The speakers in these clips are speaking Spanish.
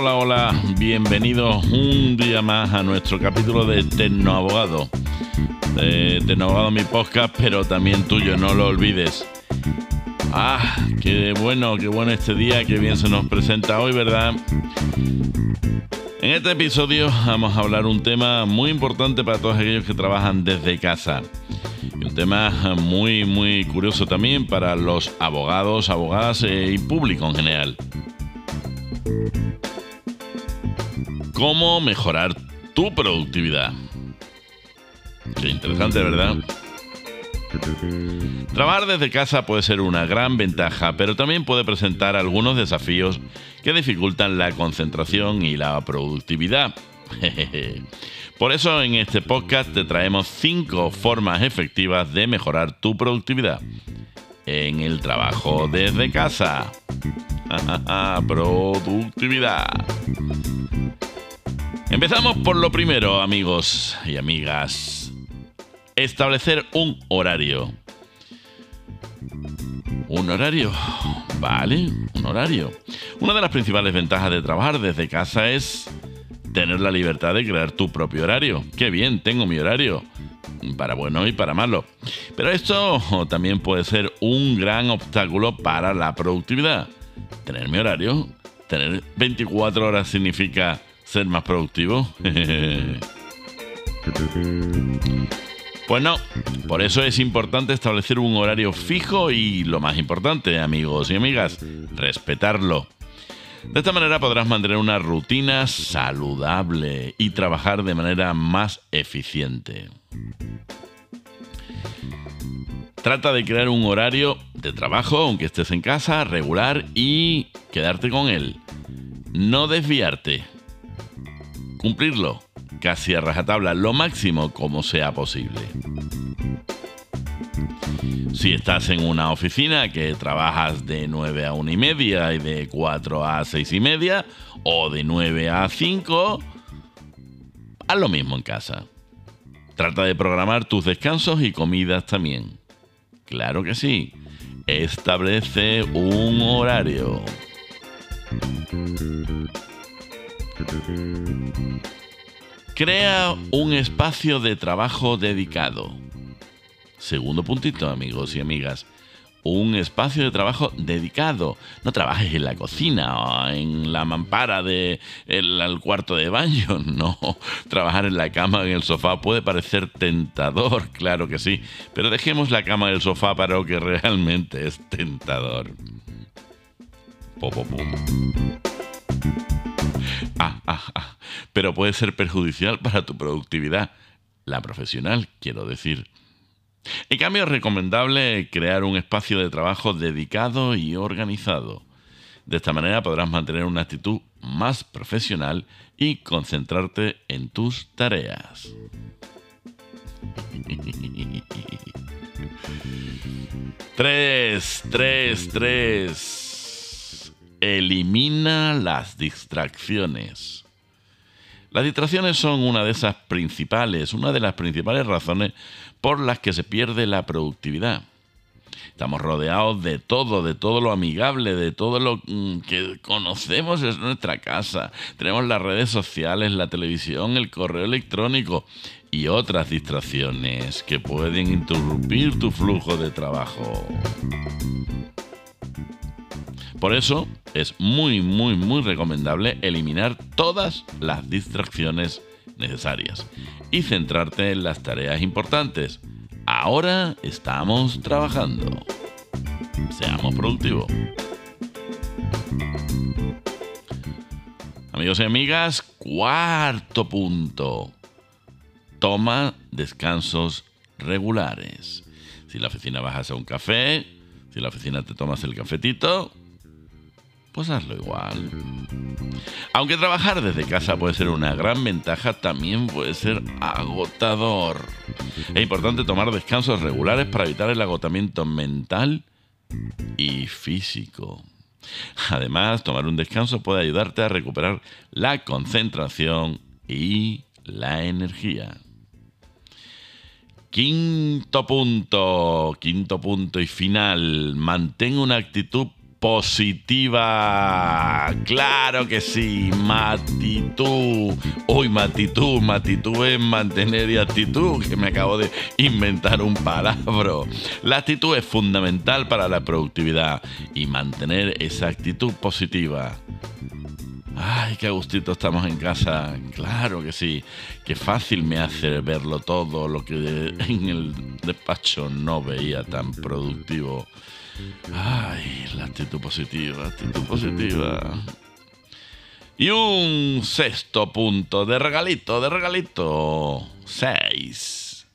Hola, hola, bienvenidos un día más a nuestro capítulo de Tecnoabogado. De Tecnoabogado mi podcast, pero también tuyo, no lo olvides. Ah, qué bueno, qué bueno este día, qué bien se nos presenta hoy, ¿verdad? En este episodio vamos a hablar un tema muy importante para todos aquellos que trabajan desde casa. un tema muy, muy curioso también para los abogados, abogadas eh, y público en general. ¿Cómo mejorar tu productividad? Qué interesante, ¿verdad? Trabajar desde casa puede ser una gran ventaja, pero también puede presentar algunos desafíos que dificultan la concentración y la productividad. Por eso en este podcast te traemos 5 formas efectivas de mejorar tu productividad en el trabajo desde casa. productividad. Empezamos por lo primero, amigos y amigas. Establecer un horario. ¿Un horario? Vale, un horario. Una de las principales ventajas de trabajar desde casa es tener la libertad de crear tu propio horario. Qué bien, tengo mi horario. Para bueno y para malo. Pero esto también puede ser un gran obstáculo para la productividad. Tener mi horario, tener 24 horas significa ser más productivo? Pues no, por eso es importante establecer un horario fijo y lo más importante, amigos y amigas, respetarlo. De esta manera podrás mantener una rutina saludable y trabajar de manera más eficiente. Trata de crear un horario de trabajo, aunque estés en casa, regular y quedarte con él. No desviarte cumplirlo casi a rajatabla, lo máximo como sea posible. Si estás en una oficina que trabajas de 9 a 1 y media y de 4 a 6 y media, o de 9 a 5, haz lo mismo en casa. Trata de programar tus descansos y comidas también. Claro que sí. Establece un horario. Crea un espacio de trabajo dedicado. Segundo puntito, amigos y amigas. Un espacio de trabajo dedicado. No trabajes en la cocina o en la mampara del de cuarto de baño. No. Trabajar en la cama en el sofá puede parecer tentador, claro que sí. Pero dejemos la cama y el sofá para lo que realmente es tentador. Ah, ah, ah. Pero puede ser perjudicial para tu productividad, la profesional, quiero decir. En cambio, es recomendable crear un espacio de trabajo dedicado y organizado. De esta manera podrás mantener una actitud más profesional y concentrarte en tus tareas. Tres, tres, tres. Elimina las distracciones. Las distracciones son una de esas principales, una de las principales razones por las que se pierde la productividad. Estamos rodeados de todo, de todo lo amigable, de todo lo mm, que conocemos en nuestra casa. Tenemos las redes sociales, la televisión, el correo electrónico y otras distracciones que pueden interrumpir tu flujo de trabajo. Por eso es muy, muy, muy recomendable eliminar todas las distracciones necesarias y centrarte en las tareas importantes. Ahora estamos trabajando. Seamos productivos. Amigos y amigas, cuarto punto. Toma descansos regulares. Si la oficina vas a un café, si la oficina te tomas el cafetito, pues hazlo igual. Aunque trabajar desde casa puede ser una gran ventaja, también puede ser agotador. Es importante tomar descansos regulares para evitar el agotamiento mental y físico. Además, tomar un descanso puede ayudarte a recuperar la concentración y la energía. Quinto punto, quinto punto y final, mantén una actitud positiva. Claro que sí, matitud. Hoy matitud, matitud es mantener y actitud, que me acabo de inventar un palabra. La actitud es fundamental para la productividad y mantener esa actitud positiva. Ay, qué gustito estamos en casa. Claro que sí. Qué fácil me hace verlo todo, lo que en el despacho no veía tan productivo. Ay, la actitud positiva, actitud positiva. Y un sexto punto de regalito, de regalito. Seis.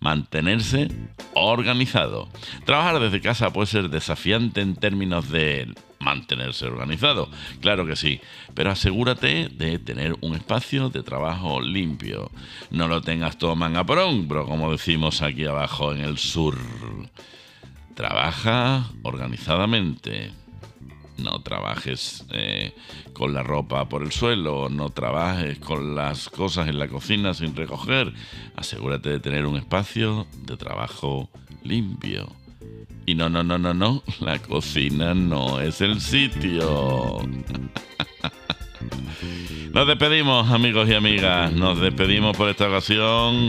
Mantenerse organizado. Trabajar desde casa puede ser desafiante en términos de mantenerse organizado. Claro que sí, pero asegúrate de tener un espacio de trabajo limpio. No lo tengas todo manga hombro, como decimos aquí abajo en el sur. Trabaja organizadamente. No trabajes eh, con la ropa por el suelo, no trabajes con las cosas en la cocina sin recoger. Asegúrate de tener un espacio de trabajo limpio. Y no, no, no, no, no, la cocina no es el sitio. Nos despedimos amigos y amigas, nos despedimos por esta ocasión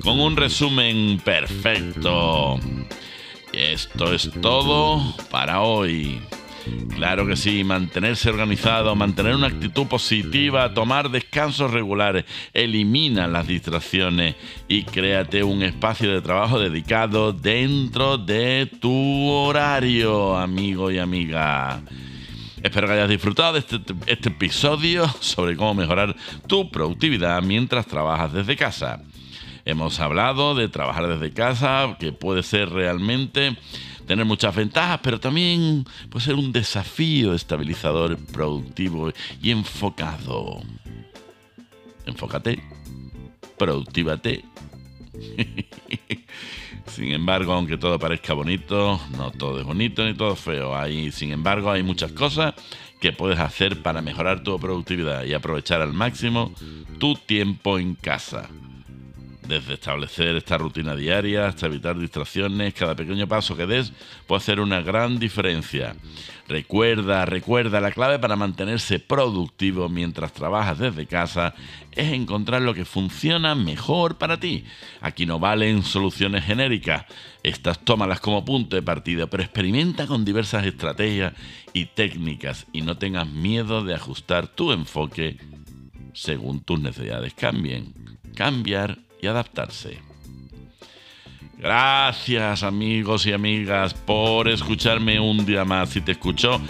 con un resumen perfecto. Esto es todo para hoy. Claro que sí, mantenerse organizado, mantener una actitud positiva, tomar descansos regulares, elimina las distracciones y créate un espacio de trabajo dedicado dentro de tu horario, amigo y amiga. Espero que hayas disfrutado de este, este episodio sobre cómo mejorar tu productividad mientras trabajas desde casa. Hemos hablado de trabajar desde casa, que puede ser realmente tener muchas ventajas, pero también puede ser un desafío estabilizador, productivo y enfocado. Enfócate, productívate. sin embargo, aunque todo parezca bonito, no todo es bonito ni todo feo. Hay, sin embargo, hay muchas cosas que puedes hacer para mejorar tu productividad y aprovechar al máximo tu tiempo en casa. Desde establecer esta rutina diaria hasta evitar distracciones, cada pequeño paso que des puede hacer una gran diferencia. Recuerda, recuerda, la clave para mantenerse productivo mientras trabajas desde casa es encontrar lo que funciona mejor para ti. Aquí no valen soluciones genéricas, estas tómalas como punto de partida, pero experimenta con diversas estrategias y técnicas y no tengas miedo de ajustar tu enfoque según tus necesidades cambien. Cambiar y adaptarse. Gracias amigos y amigas por escucharme un día más. Si te escuchó,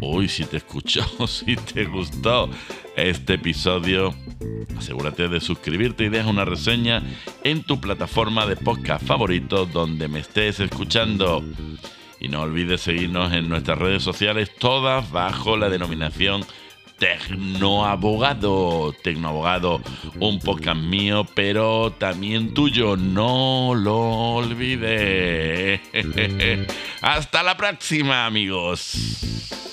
uy, si te escuchó, si te gustó este episodio, asegúrate de suscribirte y deja una reseña en tu plataforma de podcast favorito donde me estés escuchando. Y no olvides seguirnos en nuestras redes sociales, todas bajo la denominación Tecnoabogado. Tecnoabogado, un podcast mío, pero también tuyo. No lo olvides. Hasta la próxima, amigos.